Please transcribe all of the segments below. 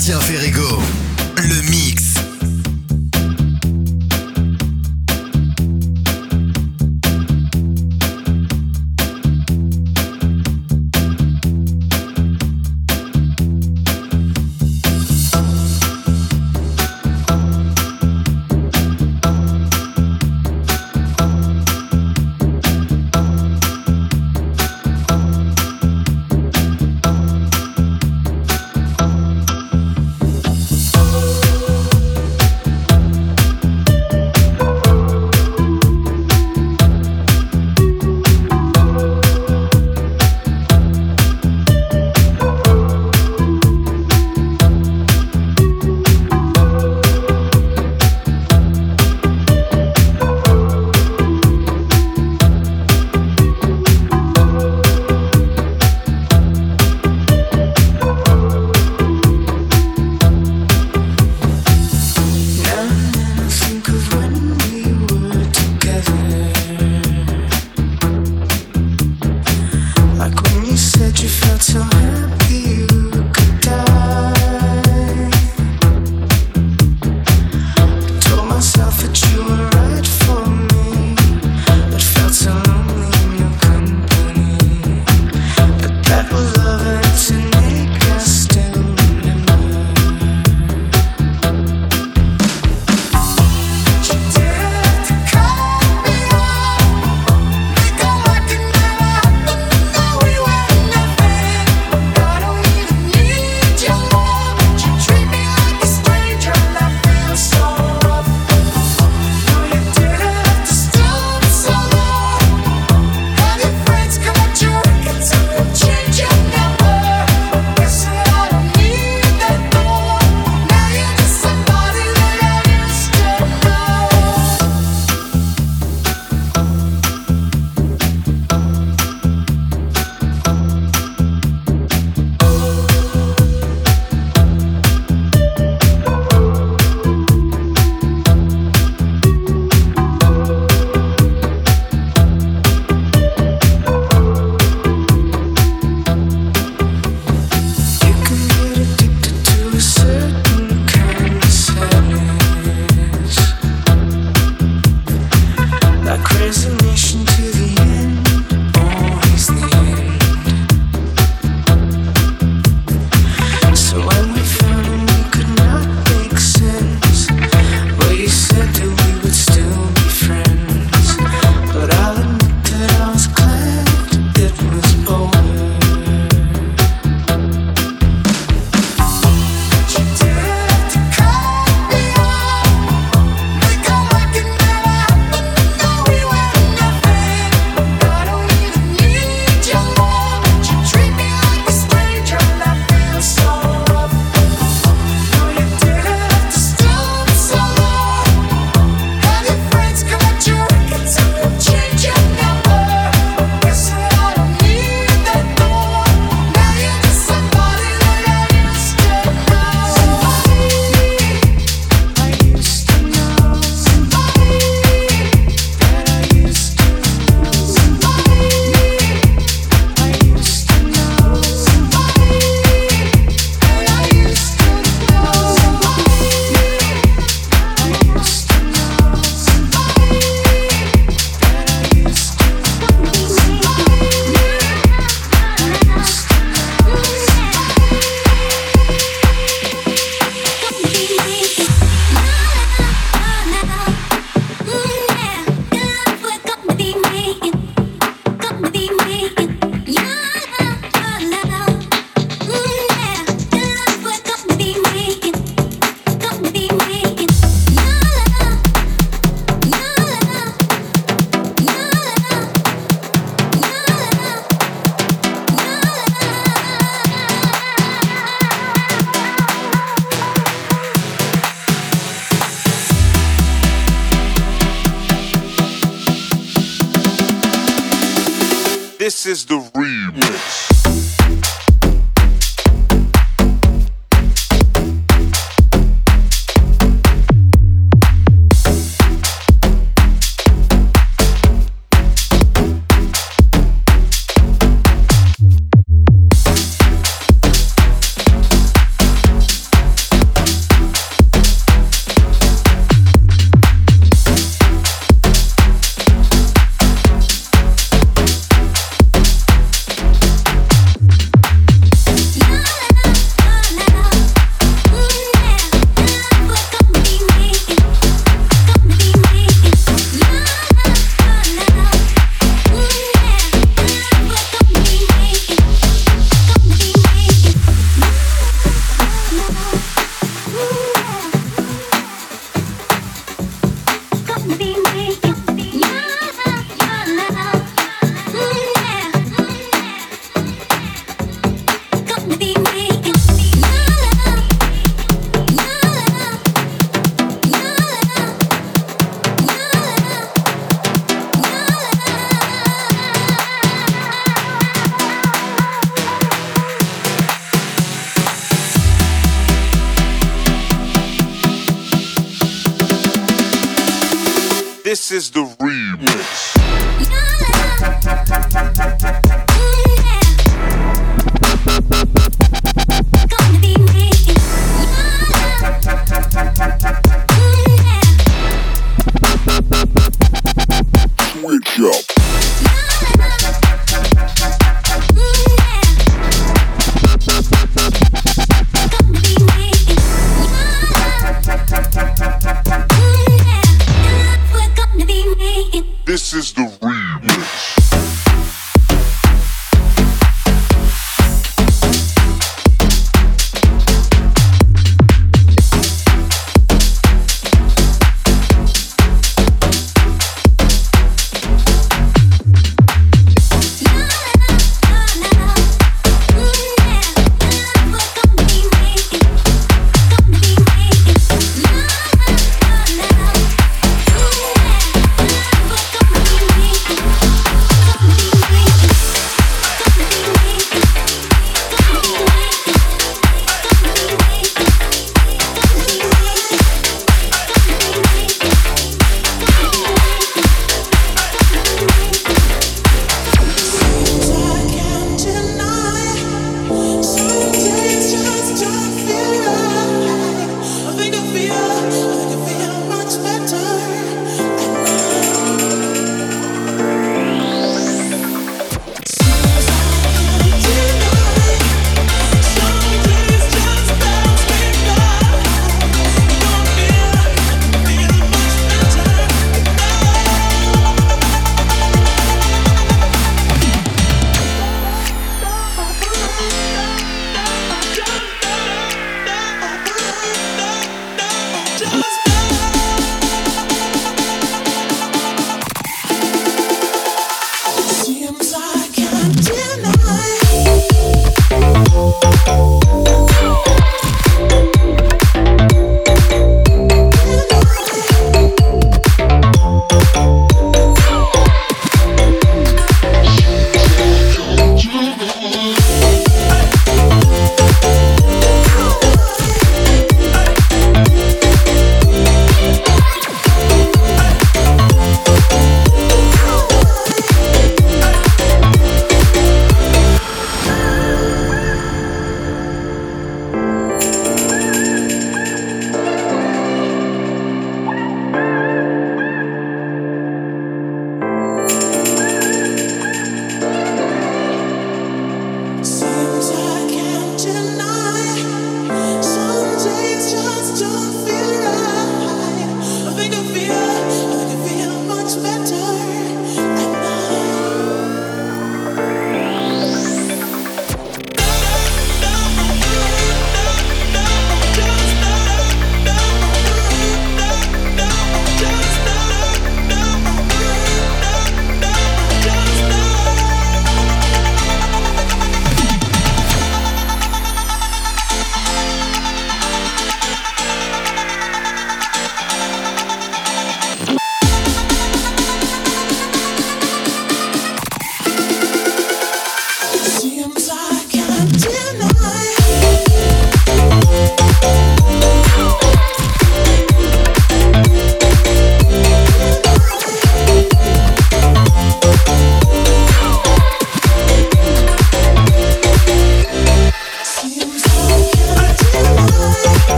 Tiens Ferrigo, le mix.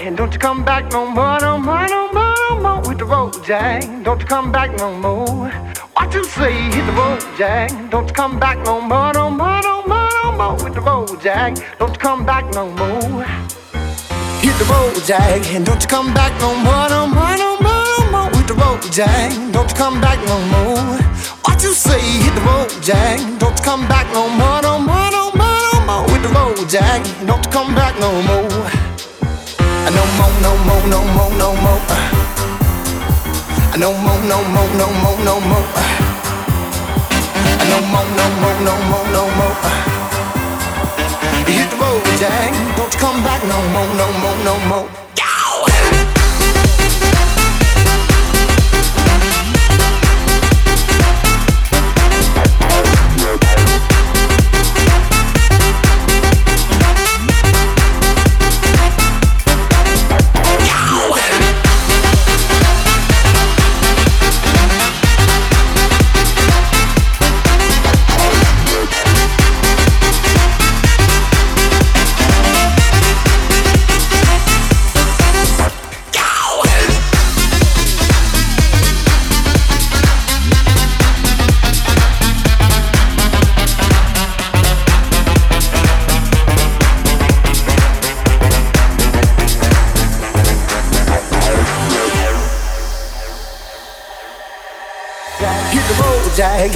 And don't you come back no more, no more, no more, no more with the road, Jack. Don't you come back no more. What you say? Hit the road, Jack. Don't you come back no more, no more, no more, no more with the road, Jack. Don't you come back no more. Hit the road, Jack. And don't you come back no more, no more, no more, no more with the road, Jack. Don't come back no more. What you say? Hit the road, Jack. Don't come back no more, no more, no more, with the road, Jack. Don't you come back no more. No more, no more, no more, no more. No more, no more, no more, no more. No more, no more, no more, no more. Hit the road, Jack. Don't you come back no more, no more, no more.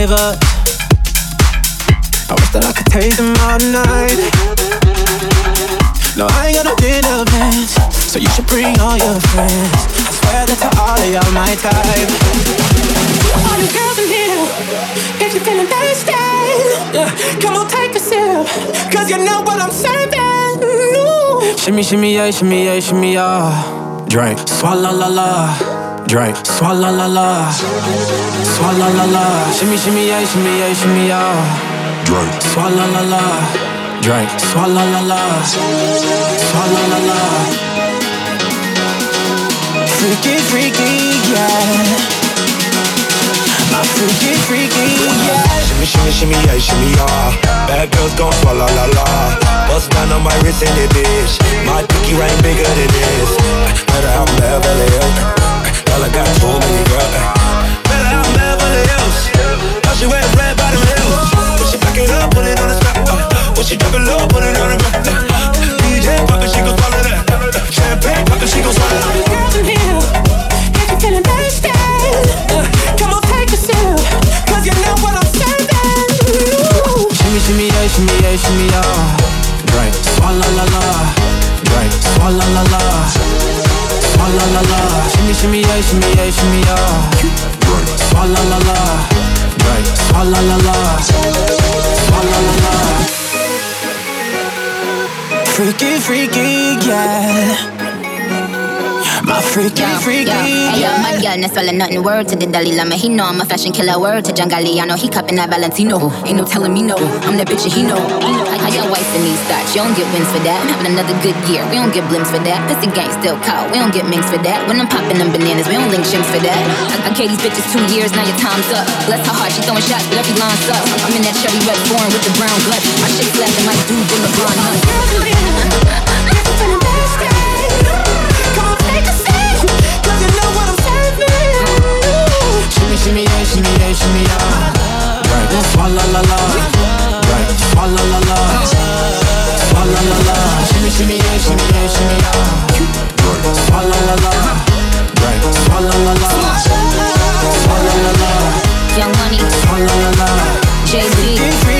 Flavors. I wish that I could taste them all night. No, I ain't got no dinner plans, so you should bring all your friends. I swear that to all of y'all my type. All you girls in here, if you're feeling thirsty, yeah, come on take a sip, cause you know what I'm serving. Ooh. Shimmy, shimmy, yeah, shimmy, yeah, shimmy, yeah. Drink, swalla la la drink. Swalla la la, swalla la la. Shimmy shimmy yeah, shimmy yeah, shimmy yeah. Drink. Swalla la la, drink. Swalla la la, swalla la la. La. Freaky, freaky, yeah. My freaky, freaky, yeah. Shimmy, shimmy, shimmy, yeah, shimmy, yeah. Bad girls gon' swallow la la. Bust down on my wrist in it, bitch. My pinky ring bigger than this. Better have Beverly Hills. Girl, I got too many girls. Eh. Better have Beverly Hills. How she wear red bottom heels. When she back it up, put it on the spot. Uh. When she drop it low, put it on the ground. Uh. DJ pop she gon' swallow that. Champagne pop she gon' swallow that. Girls in here, if you're feeling thirsty, uh, come on, take a sip. Cause you know what I'm serving. Shimmy, shimmy, yeah, shimmy, yeah, shimmy, yeah. Drink, swalla la la. Drink, swalla la la. Swalla la la, shimmy shimmy yeah, shimmy yeah, shimmy yeah. Swalla la la, right. Swalla la la, swalla la la. Freaky, freaky, yeah. My freaky, yo, freaky. Yo, hey, yo, my girl, not swallow nothing. Word to the Dalai Lama. He know I'm a fashion killer. Word to Jangali. I know he cupping that Valentino. Ain't no telling me no. I'm that bitch that he know. How your wife in these thoughts? You don't get wins for that. I'm having another good year. We don't get blimps for that. Pussy gang still caught. We don't get minks for that. When I'm popping them bananas, we don't link shims for that. I, I gave these bitches two years. Now your time's up. Bless her heart. She throwing shots, but every line sucks. I'm in that cherry red foreign with the brown guts. My shit slapping like dude in the blonde shimmy yeah, shimmy yeah, shimmy yeah. Right, swalla la la. Right, swalla la la. Swalla la la. Shimmy shimmy yeah, shimmy yeah, shimmy yeah. Right, swalla la la. Right, swalla la la. Swalla la la. Young Money. Swalla la la. Jay Z.